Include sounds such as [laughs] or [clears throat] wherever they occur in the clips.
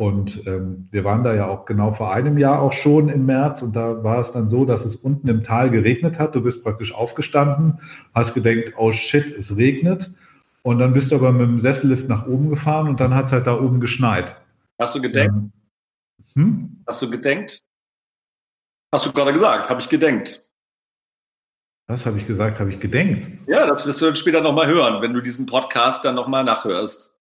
Und ähm, wir waren da ja auch genau vor einem Jahr auch schon im März und da war es dann so, dass es unten im Tal geregnet hat. Du bist praktisch aufgestanden, hast gedacht, oh shit, es regnet. Und dann bist du aber mit dem Sessellift nach oben gefahren und dann hat es halt da oben geschneit. Hast du gedenkt? Ähm, hm? Hast du gedenkt? Hast du gerade gesagt, habe ich gedenkt. Was habe ich gesagt? Habe ich gedenkt? Ja, das wirst du dann später nochmal hören, wenn du diesen Podcast dann nochmal nachhörst.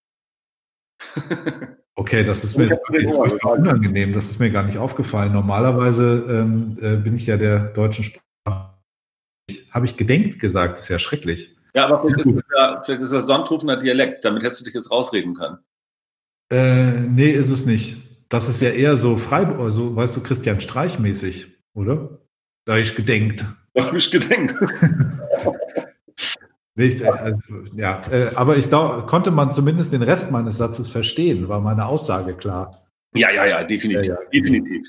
[laughs] Okay, das ist mir jetzt unangenehm. Das ist mir gar nicht aufgefallen. Normalerweise ähm, äh, bin ich ja der deutschen Sprache. Habe ich gedenkt gesagt? Das ist ja schrecklich. Ja, aber vielleicht, ja, ist, das, vielleicht ist das Sonthofener Dialekt. Damit hättest du dich jetzt rausreden können. Äh, nee, ist es nicht. Das ist ja eher so frei, also weißt du, Christian Streich mäßig, oder? Da habe ich gedenkt. Da habe ich gedenkt. [laughs] Nicht, äh, also, ja, äh, aber ich glaub, konnte man zumindest den Rest meines Satzes verstehen, war meine Aussage klar. Ja, ja, ja, definitiv. Ja, ja. definitiv.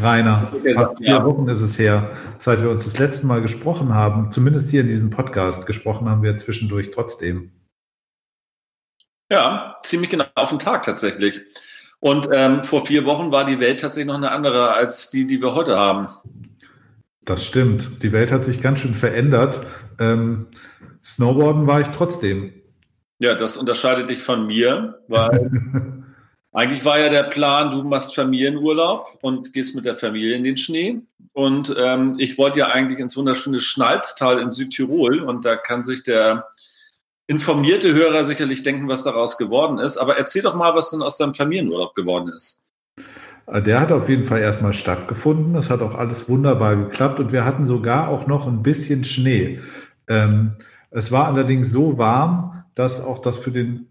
Rainer, fast vier Wochen ist es her, seit wir uns das letzte Mal gesprochen haben. Zumindest hier in diesem Podcast. Gesprochen haben wir zwischendurch trotzdem. Ja, ziemlich genau auf den Tag tatsächlich. Und ähm, vor vier Wochen war die Welt tatsächlich noch eine andere als die, die wir heute haben. Das stimmt. Die Welt hat sich ganz schön verändert. Ähm, Snowboarden war ich trotzdem. Ja, das unterscheidet dich von mir, weil [laughs] Eigentlich war ja der Plan, du machst Familienurlaub und gehst mit der Familie in den Schnee. Und ähm, ich wollte ja eigentlich ins wunderschöne Schnalztal in Südtirol. Und da kann sich der informierte Hörer sicherlich denken, was daraus geworden ist. Aber erzähl doch mal, was denn aus deinem Familienurlaub geworden ist. Äh, der hat auf jeden Fall erstmal stattgefunden. Es hat auch alles wunderbar geklappt und wir hatten sogar auch noch ein bisschen Schnee. Ähm, es war allerdings so warm, dass auch das für den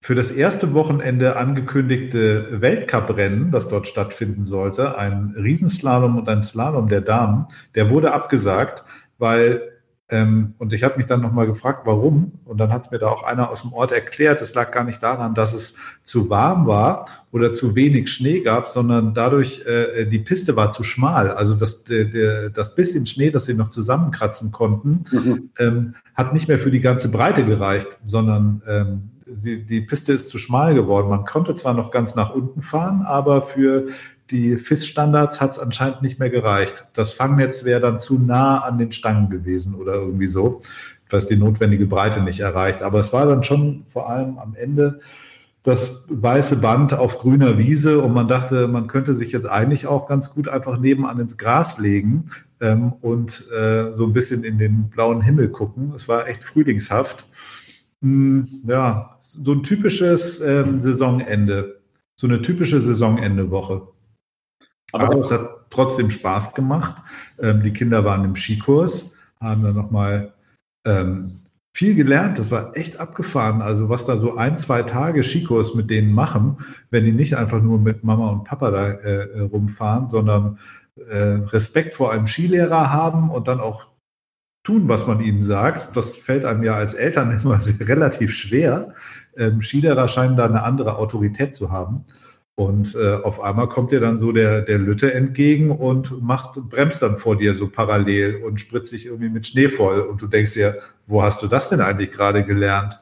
für das erste Wochenende angekündigte Weltcuprennen, das dort stattfinden sollte, ein Riesenslalom und ein Slalom der Damen, der wurde abgesagt, weil ähm, und ich habe mich dann nochmal gefragt, warum. Und dann hat mir da auch einer aus dem Ort erklärt, es lag gar nicht daran, dass es zu warm war oder zu wenig Schnee gab, sondern dadurch, äh, die Piste war zu schmal. Also das, der, der, das bisschen Schnee, das sie noch zusammenkratzen konnten, mhm. ähm, hat nicht mehr für die ganze Breite gereicht, sondern ähm, sie, die Piste ist zu schmal geworden. Man konnte zwar noch ganz nach unten fahren, aber für die FIS-Standards hat es anscheinend nicht mehr gereicht. Das Fangnetz wäre dann zu nah an den Stangen gewesen oder irgendwie so, was die notwendige Breite nicht erreicht. Aber es war dann schon vor allem am Ende das weiße Band auf grüner Wiese und man dachte, man könnte sich jetzt eigentlich auch ganz gut einfach nebenan ins Gras legen ähm, und äh, so ein bisschen in den blauen Himmel gucken. Es war echt frühlingshaft. Hm, ja, so ein typisches ähm, Saisonende, so eine typische Saisonende-Woche. Aber, Aber es hat trotzdem Spaß gemacht. Ähm, die Kinder waren im Skikurs, haben dann nochmal ähm, viel gelernt. Das war echt abgefahren. Also was da so ein, zwei Tage Skikurs mit denen machen, wenn die nicht einfach nur mit Mama und Papa da äh, rumfahren, sondern äh, Respekt vor einem Skilehrer haben und dann auch tun, was man ihnen sagt. Das fällt einem ja als Eltern [laughs] immer relativ schwer. Ähm, Skilehrer scheinen da eine andere Autorität zu haben. Und äh, auf einmal kommt dir dann so der, der Lütte entgegen und macht, bremst dann vor dir so parallel und spritzt sich irgendwie mit Schnee voll. Und du denkst dir, wo hast du das denn eigentlich gerade gelernt?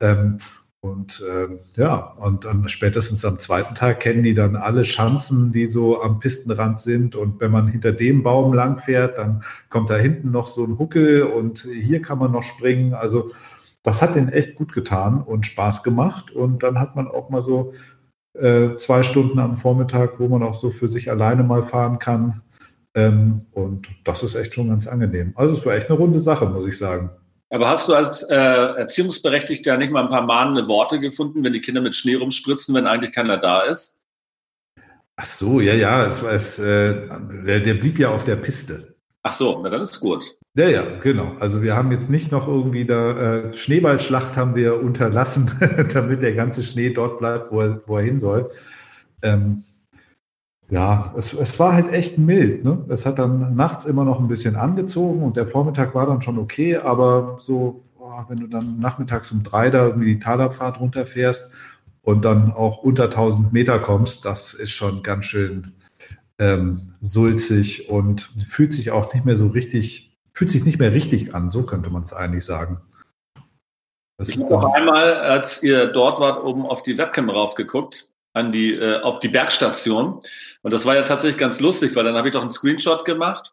Ähm, und ähm, ja, und dann spätestens am zweiten Tag kennen die dann alle Schanzen, die so am Pistenrand sind. Und wenn man hinter dem Baum lang fährt, dann kommt da hinten noch so ein Huckel und hier kann man noch springen. Also das hat denen echt gut getan und Spaß gemacht. Und dann hat man auch mal so äh, zwei Stunden am Vormittag, wo man auch so für sich alleine mal fahren kann. Ähm, und das ist echt schon ganz angenehm. Also es war echt eine runde Sache, muss ich sagen. Aber hast du als äh, Erziehungsberechtigter nicht mal ein paar mahnende Worte gefunden, wenn die Kinder mit Schnee rumspritzen, wenn eigentlich keiner da ist? Ach so, ja, ja, es, es, äh, der, der blieb ja auf der Piste. Ach so, na dann ist gut. Ja, ja, genau. Also wir haben jetzt nicht noch irgendwie da äh, Schneeballschlacht haben wir unterlassen, [laughs] damit der ganze Schnee dort bleibt, wo er, wo er hin soll. Ähm, Ja, es, es war halt echt mild. Ne? Es hat dann nachts immer noch ein bisschen angezogen und der Vormittag war dann schon okay, aber so, oh, wenn du dann nachmittags um drei da irgendwie die Talabfahrt runterfährst und dann auch unter 1000 Meter kommst, das ist schon ganz schön ähm, sulzig und fühlt sich auch nicht mehr so richtig, fühlt sich nicht mehr richtig an, so könnte man es eigentlich sagen. Das ich habe einmal, als ihr dort wart, oben auf die Webcam raufgeguckt, an die, äh, auf die Bergstation. Und das war ja tatsächlich ganz lustig, weil dann habe ich doch einen Screenshot gemacht.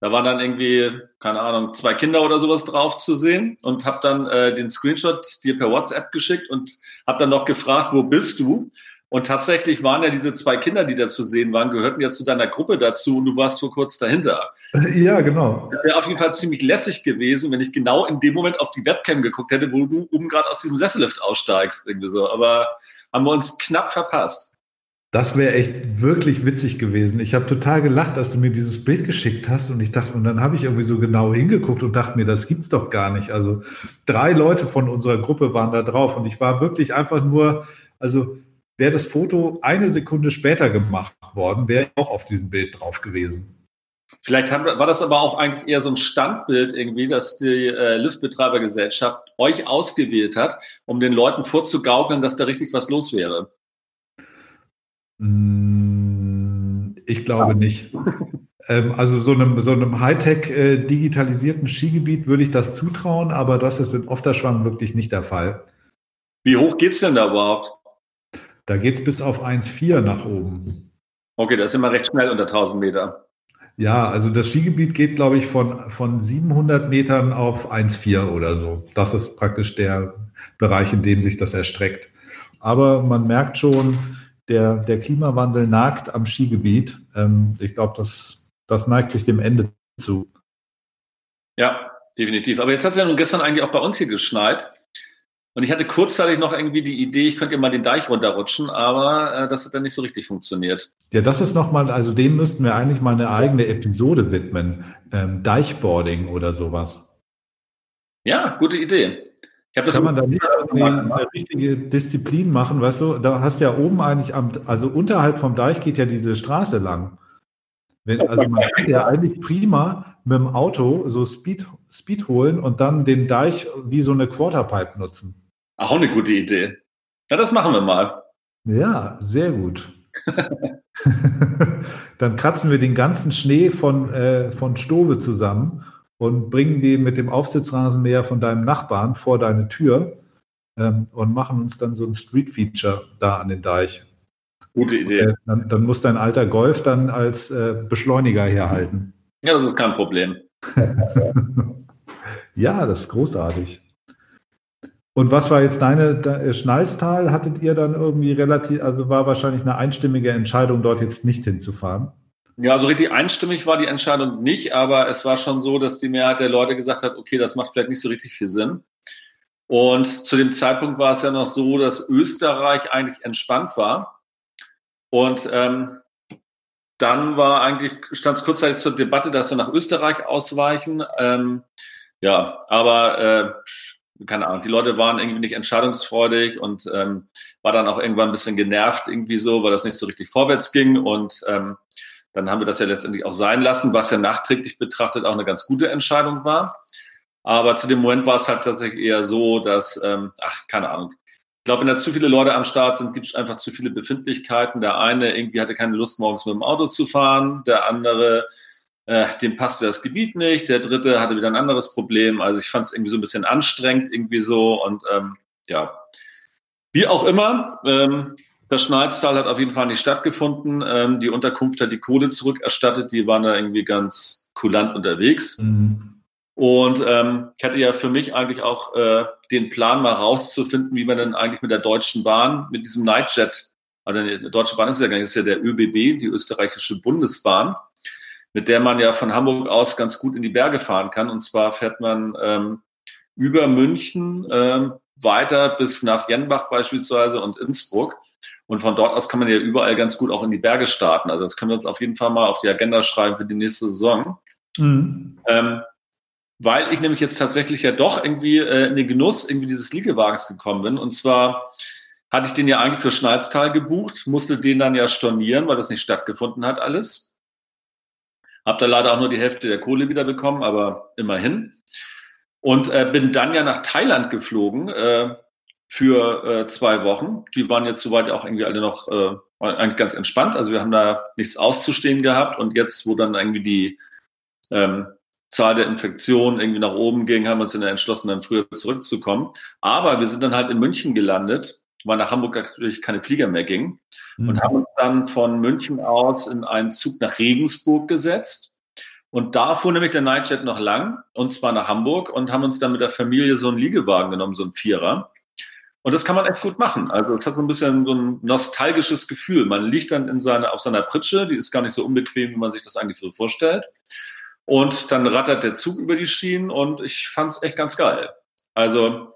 Da waren dann irgendwie, keine Ahnung, zwei Kinder oder sowas drauf zu sehen und habe dann äh, den Screenshot dir per WhatsApp geschickt und habe dann noch gefragt, wo bist du? Und tatsächlich waren ja diese zwei Kinder, die da zu sehen waren, gehörten ja zu deiner Gruppe dazu und du warst vor kurz dahinter. Ja, genau. Das wäre auf jeden Fall ziemlich lässig gewesen, wenn ich genau in dem Moment auf die Webcam geguckt hätte, wo du oben gerade aus diesem Sessellift aussteigst. Irgendwie so. Aber haben wir uns knapp verpasst. Das wäre echt wirklich witzig gewesen. Ich habe total gelacht, als du mir dieses Bild geschickt hast und ich dachte, und dann habe ich irgendwie so genau hingeguckt und dachte mir, das gibt's doch gar nicht. Also drei Leute von unserer Gruppe waren da drauf und ich war wirklich einfach nur, also wäre das Foto eine Sekunde später gemacht worden, wäre ich auch auf diesem Bild drauf gewesen. Vielleicht war das aber auch eigentlich eher so ein Standbild irgendwie, dass die äh, Liftbetreibergesellschaft euch ausgewählt hat, um den Leuten vorzugaukeln, dass da richtig was los wäre. Hm, ich glaube ja. nicht. Ähm, also so einem, so einem Hightech äh, digitalisierten Skigebiet würde ich das zutrauen, aber das ist in Ofterschwang wirklich nicht der Fall. Wie hoch geht es denn da überhaupt? Da geht es bis auf 1,4 nach oben. Okay, das ist immer recht schnell unter 1000 Meter. Ja, also das Skigebiet geht, glaube ich, von, von 700 Metern auf 1,4 oder so. Das ist praktisch der Bereich, in dem sich das erstreckt. Aber man merkt schon, der, der Klimawandel nagt am Skigebiet. Ähm, ich glaube, das, das neigt sich dem Ende zu. Ja, definitiv. Aber jetzt hat es ja nun gestern eigentlich auch bei uns hier geschneit. Und ich hatte kurzzeitig noch irgendwie die Idee, ich könnte mal den Deich runterrutschen, aber äh, das hat dann nicht so richtig funktioniert. Ja, das ist nochmal, also dem müssten wir eigentlich mal eine eigene Episode widmen. Ähm, Deichboarding oder sowas. Ja, gute Idee. Ich das Kann man da nicht eine richtige Disziplin machen, weißt du? Da hast du ja oben eigentlich am, also unterhalb vom Deich geht ja diese Straße lang. Wenn, also man kann ja eigentlich prima mit dem Auto so Speed, Speed holen und dann den Deich wie so eine Quarterpipe nutzen. Auch eine gute Idee. Ja, das machen wir mal. Ja, sehr gut. [laughs] Dann kratzen wir den ganzen Schnee von, äh, von Stove zusammen und bringen den mit dem Aufsitzrasenmäher von deinem Nachbarn vor deine Tür ähm, und machen uns dann so ein Street-Feature da an den Deich. Gute Idee. Äh, dann, dann, muss dein alter Golf dann als äh, Beschleuniger herhalten. Ja, das ist kein Problem. [laughs] ja, das ist großartig. Und was war jetzt deine äh, Schnalztal? Hattet ihr dann irgendwie relativ, also war wahrscheinlich eine einstimmige Entscheidung, dort jetzt nicht hinzufahren? Ja, so also richtig einstimmig war die Entscheidung nicht, aber es war schon so, dass die Mehrheit der Leute gesagt hat, okay, das macht vielleicht nicht so richtig viel Sinn. Und zu dem Zeitpunkt war es ja noch so, dass Österreich eigentlich entspannt war. Und ähm, dann war eigentlich, stand es kurzzeitig zur Debatte, dass wir nach Österreich ausweichen. Ähm, ja, aber äh, keine Ahnung, die Leute waren irgendwie nicht entscheidungsfreudig und ähm, war dann auch irgendwann ein bisschen genervt irgendwie so, weil das nicht so richtig vorwärts ging und ähm, dann haben wir das ja letztendlich auch sein lassen, was ja nachträglich betrachtet auch eine ganz gute Entscheidung war. Aber zu dem Moment war es halt tatsächlich eher so, dass, ähm, ach, keine Ahnung, ich glaube, wenn da zu viele Leute am Start sind, gibt es einfach zu viele Befindlichkeiten. Der eine irgendwie hatte keine Lust, morgens mit dem Auto zu fahren. Der andere, äh, dem passte das Gebiet nicht. Der dritte hatte wieder ein anderes Problem. Also ich fand es irgendwie so ein bisschen anstrengend, irgendwie so. Und ähm, ja, wie auch immer, ähm, das Schneidstall hat auf jeden Fall nicht stattgefunden. Ähm, die Unterkunft hat die Kohle zurückerstattet. Die waren da irgendwie ganz kulant unterwegs. Mhm. Und ähm, ich hatte ja für mich eigentlich auch äh, den Plan, mal rauszufinden, wie man denn eigentlich mit der Deutschen Bahn, mit diesem Nightjet, also die Deutsche Bahn ist ja gar nicht, ist ja der ÖBB, die österreichische Bundesbahn, mit der man ja von Hamburg aus ganz gut in die Berge fahren kann. Und zwar fährt man ähm, über München ähm, weiter bis nach Jenbach beispielsweise und Innsbruck. Und von dort aus kann man ja überall ganz gut auch in die Berge starten. Also das können wir uns auf jeden Fall mal auf die Agenda schreiben für die nächste Saison. Mhm. Ähm, weil ich nämlich jetzt tatsächlich ja doch irgendwie äh, in den Genuss irgendwie dieses Liegewagens gekommen bin. Und zwar hatte ich den ja eigentlich für Schneiztal gebucht, musste den dann ja stornieren, weil das nicht stattgefunden hat alles. Hab da leider auch nur die Hälfte der Kohle wieder bekommen, aber immerhin. Und äh, bin dann ja nach Thailand geflogen äh, für äh, zwei Wochen. Die waren jetzt soweit auch irgendwie alle noch äh, eigentlich ganz entspannt. Also wir haben da nichts auszustehen gehabt. Und jetzt, wo dann irgendwie die ähm, Zahl der Infektionen irgendwie nach oben ging, haben wir uns dann entschlossen, dann früher zurückzukommen. Aber wir sind dann halt in München gelandet, weil nach Hamburg natürlich keine Flieger mehr gingen mhm. und haben uns dann von München aus in einen Zug nach Regensburg gesetzt. Und da fuhr nämlich der Nightjet noch lang, und zwar nach Hamburg, und haben uns dann mit der Familie so einen Liegewagen genommen, so einen Vierer. Und das kann man echt gut machen. Also es hat so ein bisschen so ein nostalgisches Gefühl. Man liegt dann in seine, auf seiner Pritsche, die ist gar nicht so unbequem, wie man sich das eigentlich so vorstellt. Und dann rattert der Zug über die Schienen und ich fand es echt ganz geil. Also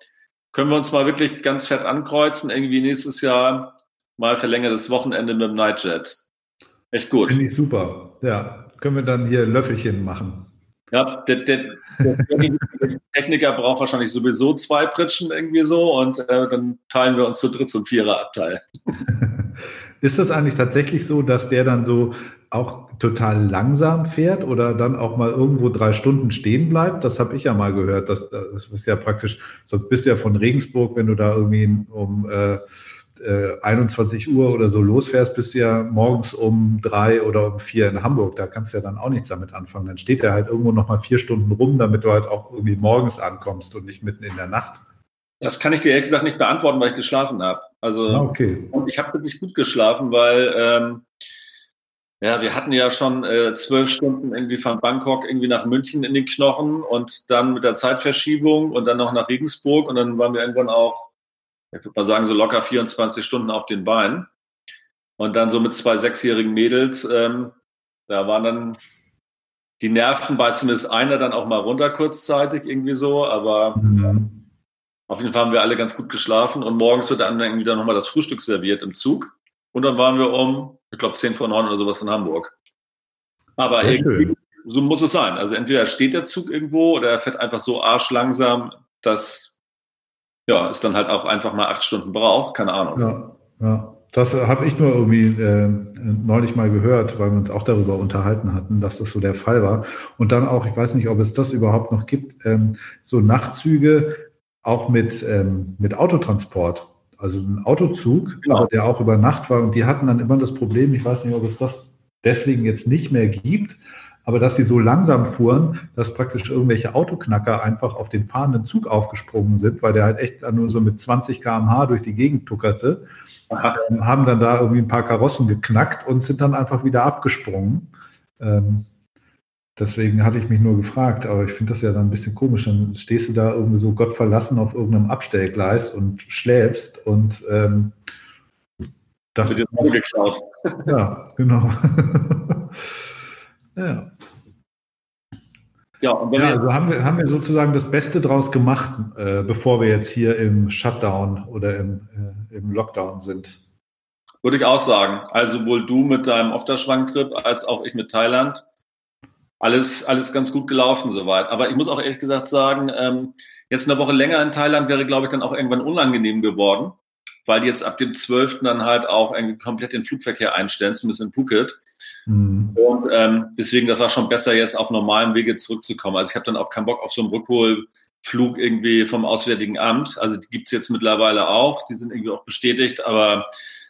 können wir uns mal wirklich ganz fett ankreuzen, irgendwie nächstes Jahr mal verlängertes Wochenende mit dem Nightjet. Echt gut. Finde ich super. Ja, können wir dann hier Löffelchen machen. Ja, der, der, der Techniker braucht wahrscheinlich sowieso zwei Pritschen irgendwie so und äh, dann teilen wir uns zu dritt zum Viererabteil. [laughs] Ist das eigentlich tatsächlich so, dass der dann so auch total langsam fährt oder dann auch mal irgendwo drei Stunden stehen bleibt? Das habe ich ja mal gehört. Das, das ist ja praktisch, sonst bist du ja von Regensburg, wenn du da irgendwie um äh, 21 äh, Uhr oder so losfährst, bist du ja morgens um drei oder um vier in Hamburg. Da kannst du ja dann auch nichts damit anfangen. Dann steht er halt irgendwo noch mal vier Stunden rum, damit du halt auch irgendwie morgens ankommst und nicht mitten in der Nacht. Das kann ich dir ehrlich gesagt nicht beantworten, weil ich geschlafen habe. Also ah, okay. ich habe wirklich gut geschlafen, weil ähm, ja, wir hatten ja schon äh, zwölf Stunden irgendwie von Bangkok irgendwie nach München in den Knochen und dann mit der Zeitverschiebung und dann noch nach Regensburg und dann waren wir irgendwann auch, ich würde mal sagen, so locker 24 Stunden auf den Beinen. Und dann so mit zwei sechsjährigen Mädels, ähm, da waren dann die Nerven bei zumindest einer dann auch mal runter kurzzeitig irgendwie so, aber mhm. Auf jeden Fall haben wir alle ganz gut geschlafen und morgens wird dann irgendwie dann nochmal das Frühstück serviert im Zug. Und dann waren wir um, ich glaube, 10 vor 9 oder sowas in Hamburg. Aber Sehr irgendwie, schön. so muss es sein. Also entweder steht der Zug irgendwo oder er fährt einfach so arschlangsam, dass ja, es dann halt auch einfach mal acht Stunden braucht. Keine Ahnung. Ja, ja. Das habe ich nur irgendwie äh, neulich mal gehört, weil wir uns auch darüber unterhalten hatten, dass das so der Fall war. Und dann auch, ich weiß nicht, ob es das überhaupt noch gibt, ähm, so Nachtzüge, auch mit, ähm, mit Autotransport. Also ein Autozug, genau. der auch über Nacht war. Und die hatten dann immer das Problem, ich weiß nicht, ob es das deswegen jetzt nicht mehr gibt, aber dass sie so langsam fuhren, dass praktisch irgendwelche Autoknacker einfach auf den fahrenden Zug aufgesprungen sind, weil der halt echt nur so mit 20 km/h durch die Gegend tuckerte, ähm, haben dann da irgendwie ein paar Karossen geknackt und sind dann einfach wieder abgesprungen. Ähm, Deswegen hatte ich mich nur gefragt, aber ich finde das ja dann ein bisschen komisch. Dann stehst du da irgendwie so Gott verlassen auf irgendeinem Abstellgleis und schläfst und ähm, das wird dir geklaut. Ja, genau. [laughs] ja. Ja, ja, also haben wir, haben wir sozusagen das Beste draus gemacht, äh, bevor wir jetzt hier im Shutdown oder im, äh, im Lockdown sind. Würde ich auch sagen. Also sowohl du mit deinem Ofterschwang-Trip als auch ich mit Thailand alles, alles ganz gut gelaufen soweit. Aber ich muss auch ehrlich gesagt sagen, ähm, jetzt eine Woche länger in Thailand wäre, glaube ich, dann auch irgendwann unangenehm geworden, weil die jetzt ab dem 12. dann halt auch irgendwie komplett den Flugverkehr einstellen, zumindest in Phuket. Mhm. Und ähm, deswegen, das war schon besser, jetzt auf normalen Wege zurückzukommen. Also ich habe dann auch keinen Bock auf so einen Rückholflug irgendwie vom Auswärtigen Amt. Also die gibt's jetzt mittlerweile auch, die sind irgendwie auch bestätigt, aber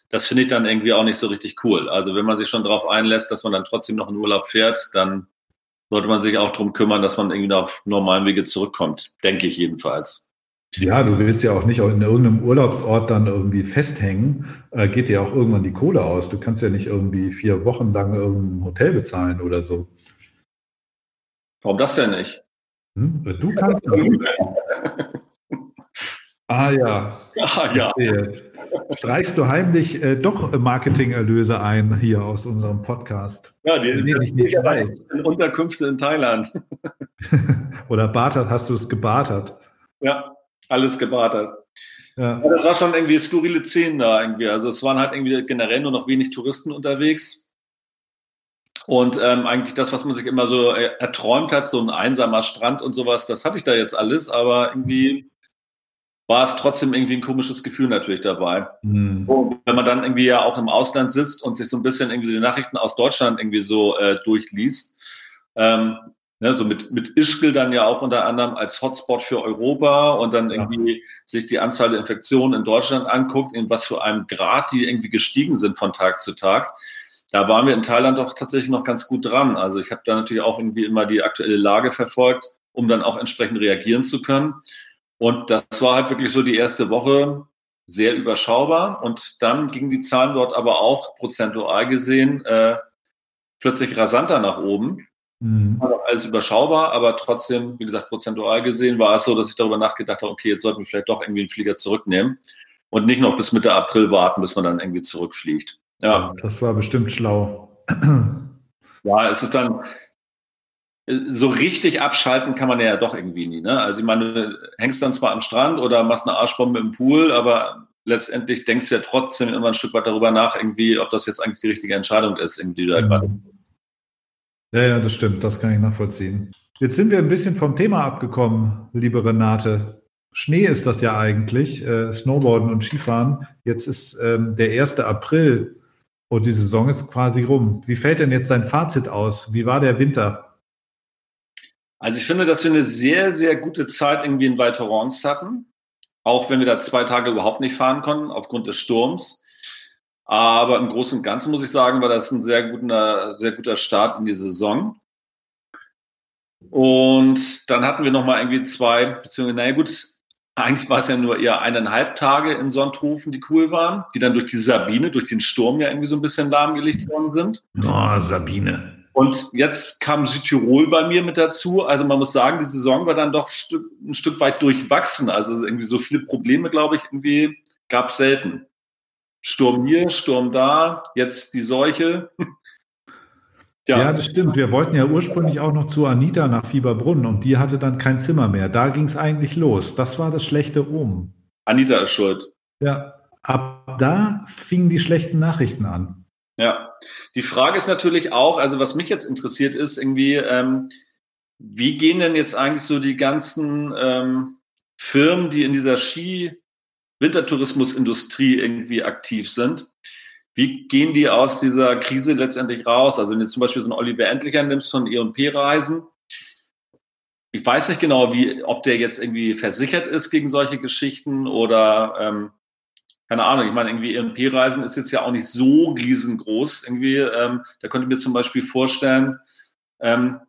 das finde ich dann irgendwie auch nicht so richtig cool. Also wenn man sich schon darauf einlässt, dass man dann trotzdem noch in Urlaub fährt, dann sollte man sich auch darum kümmern, dass man irgendwie auf normalen Wege zurückkommt. Denke ich jedenfalls. Ja, du willst ja auch nicht in irgendeinem Urlaubsort dann irgendwie festhängen. Äh, geht dir auch irgendwann die Kohle aus. Du kannst ja nicht irgendwie vier Wochen lang irgendein Hotel bezahlen oder so. Warum das denn nicht? Hm? Du kannst das. [laughs] ah ja. Ah ja. Okay streichst du heimlich äh, doch Marketingerlöse ein hier aus unserem Podcast. Ja, die, die ich nicht weiß. Unterkünfte in Thailand. [laughs] Oder bartert, hast du es gebartert? Ja, alles gebartert. Ja. ja. das war schon irgendwie skurrile Szenen da irgendwie. Also es waren halt irgendwie generell nur noch wenig Touristen unterwegs. Und ähm, eigentlich das, was man sich immer so erträumt hat, so ein einsamer Strand und sowas, das hatte ich da jetzt alles, aber irgendwie war es trotzdem irgendwie ein komisches Gefühl natürlich dabei. Mhm. Und wenn man dann irgendwie ja auch im Ausland sitzt und sich so ein bisschen irgendwie die Nachrichten aus Deutschland irgendwie so äh, durchliest, ähm, ne, so mit, mit Ischgl dann ja auch unter anderem als Hotspot für Europa und dann irgendwie ja. sich die Anzahl der Infektionen in Deutschland anguckt, in was für einem Grad die irgendwie gestiegen sind von Tag zu Tag. Da waren wir in Thailand doch tatsächlich noch ganz gut dran. Also ich habe da natürlich auch irgendwie immer die aktuelle Lage verfolgt, um dann auch entsprechend reagieren zu können. Und das war halt wirklich so die erste Woche sehr überschaubar. Und dann gingen die Zahlen dort aber auch prozentual gesehen äh, plötzlich rasanter nach oben. Mhm. War alles überschaubar, aber trotzdem, wie gesagt, prozentual gesehen war es so, dass ich darüber nachgedacht habe, okay, jetzt sollten wir vielleicht doch irgendwie einen Flieger zurücknehmen und nicht noch bis Mitte April warten, bis man dann irgendwie zurückfliegt. Ja. Das war bestimmt schlau. [clears throat] Ja, es ist dann, so richtig abschalten kann man ja doch irgendwie nie. Ne? Also ich meine, du hängst dann zwar am Strand oder machst eine Arschbombe im Pool, aber letztendlich denkst du ja trotzdem immer ein Stück weit darüber nach, irgendwie, ob das jetzt eigentlich die richtige Entscheidung ist, irgendwie da mhm. gerade. Ja, ja, das stimmt, das kann ich nachvollziehen. Jetzt sind wir ein bisschen vom Thema abgekommen, liebe Renate. Schnee ist das ja eigentlich, äh, Snowboarden und Skifahren. Jetzt ist ähm, der 1. April und die Saison ist quasi rum. Wie fällt denn jetzt dein Fazit aus? Wie war der Winter? Also ich finde, dass wir eine sehr, sehr gute Zeit irgendwie in Val Thorens hatten. Auch wenn wir da zwei Tage überhaupt nicht fahren konnten aufgrund des Sturms. Aber im Großen und Ganzen muss ich sagen, war das ein sehr guter, sehr guter Start in die Saison. Und dann hatten wir nochmal irgendwie zwei, beziehungsweise, naja gut, eigentlich war es ja nur eher eineinhalb Tage in Sonthofen, die cool waren, die dann durch die Sabine, durch den Sturm ja irgendwie so ein bisschen lahmgelegt worden sind. Oh, Sabine. Und jetzt kam Südtirol bei mir mit dazu. Also man muss sagen, die Saison war dann doch ein Stück weit durchwachsen. Also irgendwie so viele Probleme, glaube ich, irgendwie gab es selten. Sturm hier, Sturm da, jetzt die Seuche. [laughs] ja. ja. das stimmt. Wir wollten ja ursprünglich auch noch zu Anita nach Fieberbrunn und die hatte dann kein Zimmer mehr. Da ging es eigentlich los. Das war das schlechte Rom. Anita ist schuld. Ja, ab da fingen die schlechten Nachrichten an. Ja, die Frage ist natürlich auch, also was mich jetzt interessiert ist, irgendwie, ähm, wie gehen denn jetzt eigentlich so die ganzen ähm, Firmen, die in dieser Ski-Wintertourismusindustrie irgendwie aktiv sind? Wie gehen die aus dieser Krise letztendlich raus? Also wenn du zum Beispiel so einen Oliver Endlicher nimmst von E&P-Reisen, ich weiß nicht genau, wie, ob der jetzt irgendwie versichert ist gegen solche Geschichten oder ähm, keine Ahnung, ich meine, irgendwie EMP-Reisen ist jetzt ja auch nicht so riesengroß. Irgendwie, ähm, da könnte ich mir zum Beispiel vorstellen, ähm,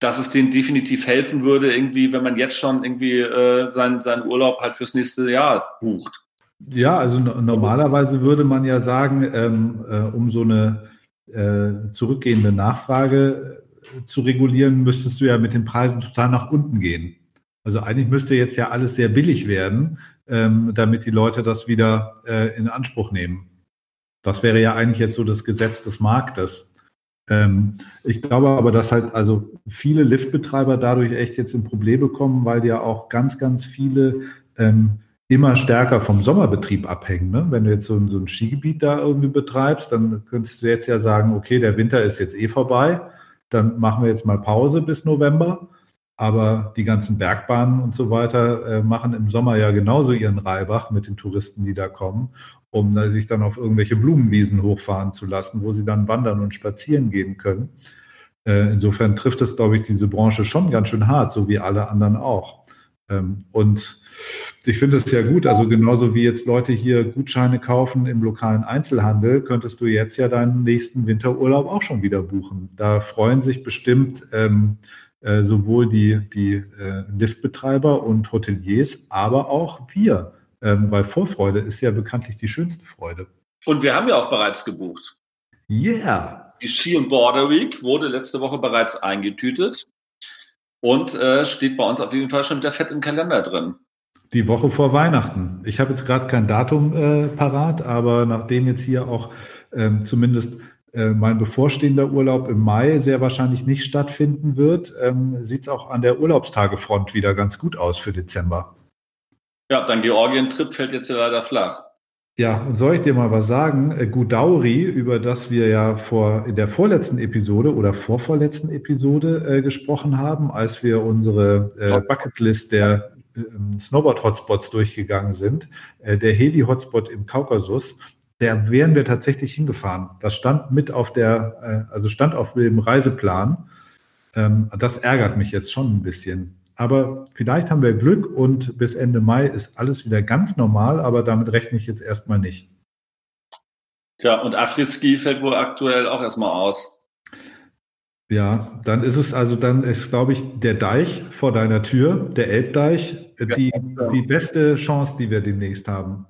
dass es denen definitiv helfen würde, irgendwie, wenn man jetzt schon irgendwie äh, seinen, seinen Urlaub halt fürs nächste Jahr bucht. Ja, also normalerweise würde man ja sagen, ähm, äh, um so eine äh, zurückgehende Nachfrage äh, zu regulieren, müsstest du ja mit den Preisen total nach unten gehen. Also eigentlich müsste jetzt ja alles sehr billig werden, ähm, damit die Leute das wieder äh, in Anspruch nehmen. Das wäre ja eigentlich jetzt so das Gesetz des Marktes. Ähm, ich glaube aber, dass halt also viele Liftbetreiber dadurch echt jetzt in Probleme kommen, weil ja auch ganz, ganz viele ähm, immer stärker vom Sommerbetrieb abhängen. Ne? Wenn du jetzt so so ein Skigebiet da irgendwie betreibst, dann könntest du jetzt ja sagen, okay, der Winter ist jetzt eh vorbei, dann machen wir jetzt mal Pause bis November aber die ganzen Bergbahnen und so weiter äh, machen im Sommer ja genauso ihren Reibach mit den Touristen, die da kommen, um äh, sich dann auf irgendwelche Blumenwiesen hochfahren zu lassen, wo sie dann wandern und spazieren gehen können. Äh, insofern trifft es, glaube ich, diese Branche schon ganz schön hart, so wie alle anderen auch. Ähm, und ich finde es ja gut, also genauso wie jetzt Leute hier Gutscheine kaufen im lokalen Einzelhandel, könntest du jetzt ja deinen nächsten Winterurlaub auch schon wieder buchen. Da freuen sich bestimmt ähm, äh, sowohl die, die äh, Liftbetreiber und Hoteliers, aber auch wir, ähm, weil Vorfreude ist ja bekanntlich die schönste Freude. Und wir haben ja auch bereits gebucht. Yeah. Die Ski und Border Week wurde letzte Woche bereits eingetütet und äh, steht bei uns auf jeden Fall schon wieder fett im Kalender drin. Die Woche vor Weihnachten. Ich habe jetzt gerade kein Datum äh, parat, aber nachdem jetzt hier auch ähm, zumindest mein bevorstehender Urlaub im Mai sehr wahrscheinlich nicht stattfinden wird, ähm, sieht es auch an der Urlaubstagefront wieder ganz gut aus für Dezember. Ja, dein Georgien-Trip fällt jetzt ja leider flach. Ja, und soll ich dir mal was sagen? Äh, Gudauri, über das wir ja vor in der vorletzten Episode oder vorvorletzten Episode äh, gesprochen haben, als wir unsere äh, Bucketlist der ähm, Snowboard-Hotspots durchgegangen sind, äh, der Heli-Hotspot im Kaukasus, der wären wir tatsächlich hingefahren. Das stand mit auf der, äh, also stand auf dem Reiseplan. Ähm, das ärgert mich jetzt schon ein bisschen. Aber vielleicht haben wir Glück und bis Ende Mai ist alles wieder ganz normal, aber damit rechne ich jetzt erstmal nicht. Tja, und Afriski fällt wohl aktuell auch erstmal aus. Ja, dann ist es also, dann ist, glaube ich, der Deich vor deiner Tür, der Elbdeich, die, die beste Chance, die wir demnächst haben.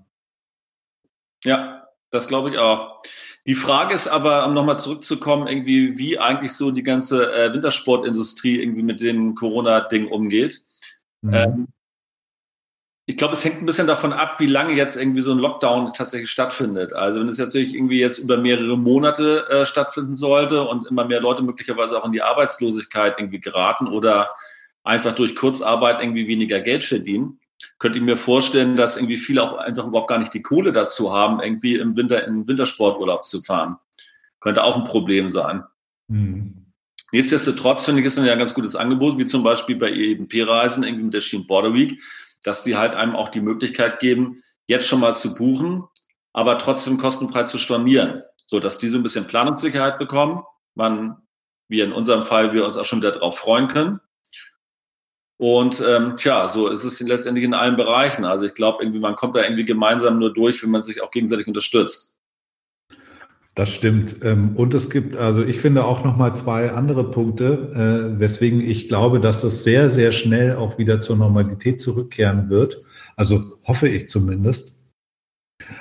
Ja, das glaube ich auch. Die Frage ist aber, um nochmal zurückzukommen, irgendwie, wie eigentlich so die ganze äh, Wintersportindustrie irgendwie mit dem Corona-Ding umgeht. Mhm. Ähm, ich glaube, es hängt ein bisschen davon ab, wie lange jetzt irgendwie so ein Lockdown tatsächlich stattfindet. Also wenn es natürlich irgendwie jetzt über mehrere Monate äh, stattfinden sollte und immer mehr Leute möglicherweise auch in die Arbeitslosigkeit irgendwie geraten oder einfach durch Kurzarbeit irgendwie weniger Geld verdienen, könnte ich mir vorstellen, dass irgendwie viele auch einfach überhaupt gar nicht die Kohle dazu haben, irgendwie im Winter in Wintersporturlaub zu fahren. Könnte auch ein Problem sein. Mhm. Nichtsdestotrotz finde ich es ein ganz gutes Angebot, wie zum Beispiel bei EMP-Reisen, irgendwie mit der Schien Border Week, dass die halt einem auch die Möglichkeit geben, jetzt schon mal zu buchen, aber trotzdem kostenfrei zu stornieren, so dass die so ein bisschen Planungssicherheit bekommen. Man, wie in unserem Fall, wir uns auch schon wieder darauf freuen können. Und ähm, tja, so ist es letztendlich in allen Bereichen. Also ich glaube, irgendwie man kommt da irgendwie gemeinsam nur durch, wenn man sich auch gegenseitig unterstützt. Das stimmt. Ähm, und es gibt, also ich finde auch noch mal zwei andere Punkte, äh, weswegen ich glaube, dass es sehr, sehr schnell auch wieder zur Normalität zurückkehren wird. Also hoffe ich zumindest.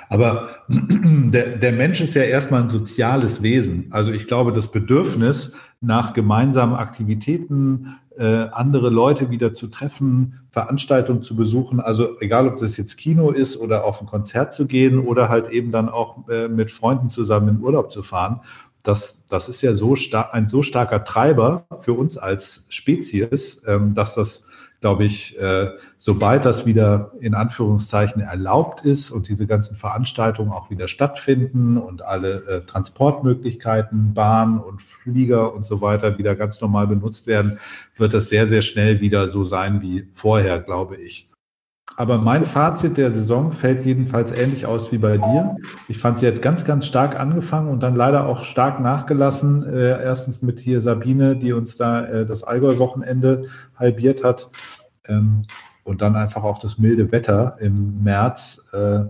Aber [clears throat] der, der Mensch ist ja erstmal ein soziales Wesen. Also ich glaube, das Bedürfnis nach gemeinsamen Aktivitäten, andere Leute wieder zu treffen, Veranstaltungen zu besuchen. Also egal, ob das jetzt Kino ist oder auf ein Konzert zu gehen oder halt eben dann auch äh, mit Freunden zusammen in Urlaub zu fahren. Das, das ist ja so ein so starker Treiber für uns als Spezies, ähm, dass das glaube ich, äh, sobald das wieder in Anführungszeichen erlaubt ist und diese ganzen Veranstaltungen auch wieder stattfinden und alle äh, Transportmöglichkeiten, Bahn und Flieger und so weiter wieder ganz normal benutzt werden, wird das sehr, sehr schnell wieder so sein wie vorher, glaube ich. Aber mein Fazit der Saison fällt jedenfalls ähnlich aus wie bei dir. Ich fand, sie hat ganz, ganz stark angefangen und dann leider auch stark nachgelassen. Äh, erstens mit hier Sabine, die uns da äh, das Allgäu-Wochenende halbiert hat. Ähm, und dann einfach auch das milde Wetter im März. Äh,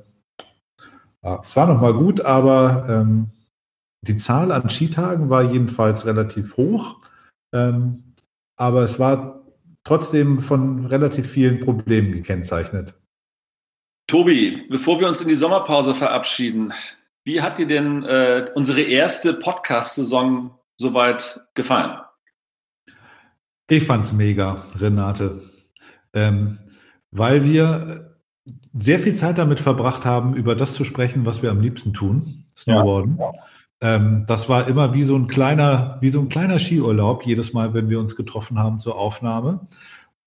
ja, es war nochmal gut, aber ähm, die Zahl an Skitagen war jedenfalls relativ hoch. Ähm, aber es war trotzdem von relativ vielen Problemen gekennzeichnet. Tobi, bevor wir uns in die Sommerpause verabschieden, wie hat dir denn äh, unsere erste Podcast-Saison soweit gefallen? Ich fand's mega, Renate. Ähm, weil wir sehr viel Zeit damit verbracht haben, über das zu sprechen, was wir am liebsten tun, Snowboarden. Ja. Ähm, das war immer wie so ein kleiner, wie so ein kleiner Skiurlaub, jedes Mal, wenn wir uns getroffen haben zur Aufnahme.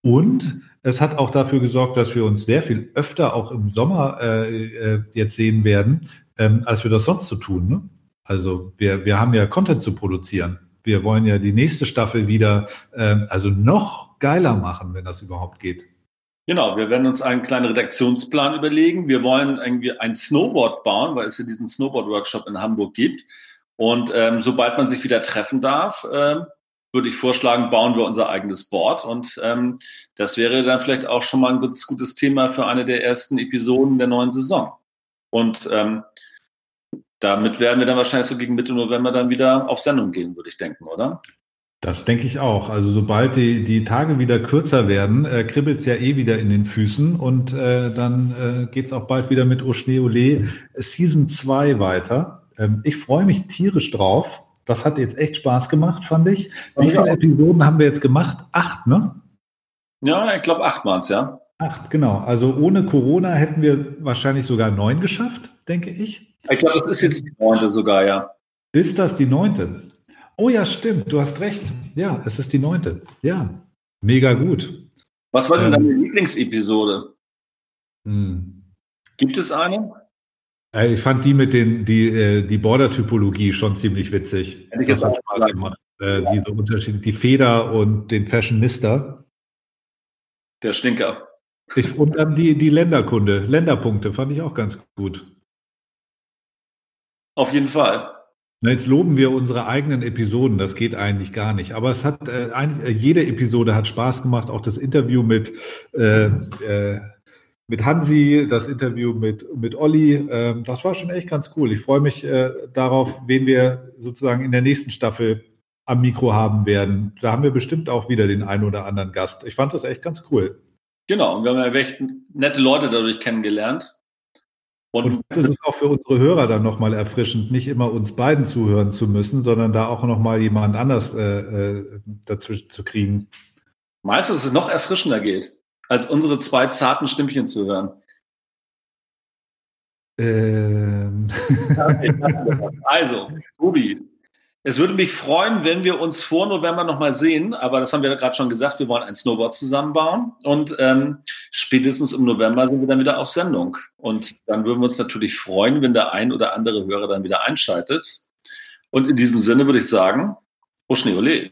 Und es hat auch dafür gesorgt, dass wir uns sehr viel öfter auch im Sommer äh, äh, jetzt sehen werden, ähm, als wir das sonst zu so tun. Ne? Also wir, wir haben ja Content zu produzieren. Wir wollen ja die nächste Staffel wieder, äh, also noch geiler machen, wenn das überhaupt geht. Genau, wir werden uns einen kleinen Redaktionsplan überlegen. Wir wollen irgendwie ein Snowboard bauen, weil es ja diesen Snowboard-Workshop in Hamburg gibt. Und ähm, sobald man sich wieder treffen darf, äh, würde ich vorschlagen, bauen wir unser eigenes Board. Und ähm, das wäre dann vielleicht auch schon mal ein gutes, gutes Thema für eine der ersten Episoden der neuen Saison. Und ähm, damit werden wir dann wahrscheinlich so gegen Mitte November dann wieder auf Sendung gehen, würde ich denken, oder? Das denke ich auch. Also sobald die, die Tage wieder kürzer werden, äh, kribbelt es ja eh wieder in den Füßen und äh, dann äh, geht es auch bald wieder mit Oschne Ole Season 2 weiter. Ähm, ich freue mich tierisch drauf. Das hat jetzt echt Spaß gemacht, fand ich. Wie viele Episoden haben wir jetzt gemacht? Acht, ne? Ja, ich glaube acht waren es, ja. Acht, genau. Also ohne Corona hätten wir wahrscheinlich sogar neun geschafft, denke ich. Ich glaube, das ist jetzt die neunte sogar, ja. Ist das die neunte? Oh ja, stimmt, du hast recht. Ja, es ist die neunte. Ja, mega gut. Was war denn ähm, deine Lieblingsepisode? Hm. Gibt es eine? Äh, ich fand die mit den, die, äh, die Border-Typologie schon ziemlich witzig. Hätte ich das hat Spaß gemacht. Äh, diese Unterschiede, die Feder und den Fashionista. Der Stinker. Ich, und dann die, die Länderkunde, Länderpunkte fand ich auch ganz gut. Auf jeden Fall. Na, jetzt loben wir unsere eigenen Episoden, das geht eigentlich gar nicht. Aber es hat äh, eigentlich, äh, jede Episode hat Spaß gemacht, auch das Interview mit, äh, äh, mit Hansi, das Interview mit, mit Olli, äh, das war schon echt ganz cool. Ich freue mich äh, darauf, wen wir sozusagen in der nächsten Staffel am Mikro haben werden. Da haben wir bestimmt auch wieder den einen oder anderen Gast. Ich fand das echt ganz cool. Genau, und wir haben ja echt nette Leute dadurch kennengelernt. Und, und das ist auch für unsere Hörer dann nochmal erfrischend, nicht immer uns beiden zuhören zu müssen, sondern da auch nochmal jemand anders äh, äh, dazwischen zu kriegen. Meinst du, dass es noch erfrischender geht, als unsere zwei zarten Stimmchen zu hören? Ähm. [laughs] also, Tobi, es würde mich freuen, wenn wir uns vor November nochmal sehen, aber das haben wir gerade schon gesagt, wir wollen ein Snowboard zusammenbauen und ähm, spätestens im November sind wir dann wieder auf Sendung. Und dann würden wir uns natürlich freuen, wenn der ein oder andere Hörer dann wieder einschaltet. Und in diesem Sinne würde ich sagen, Oschne Ole.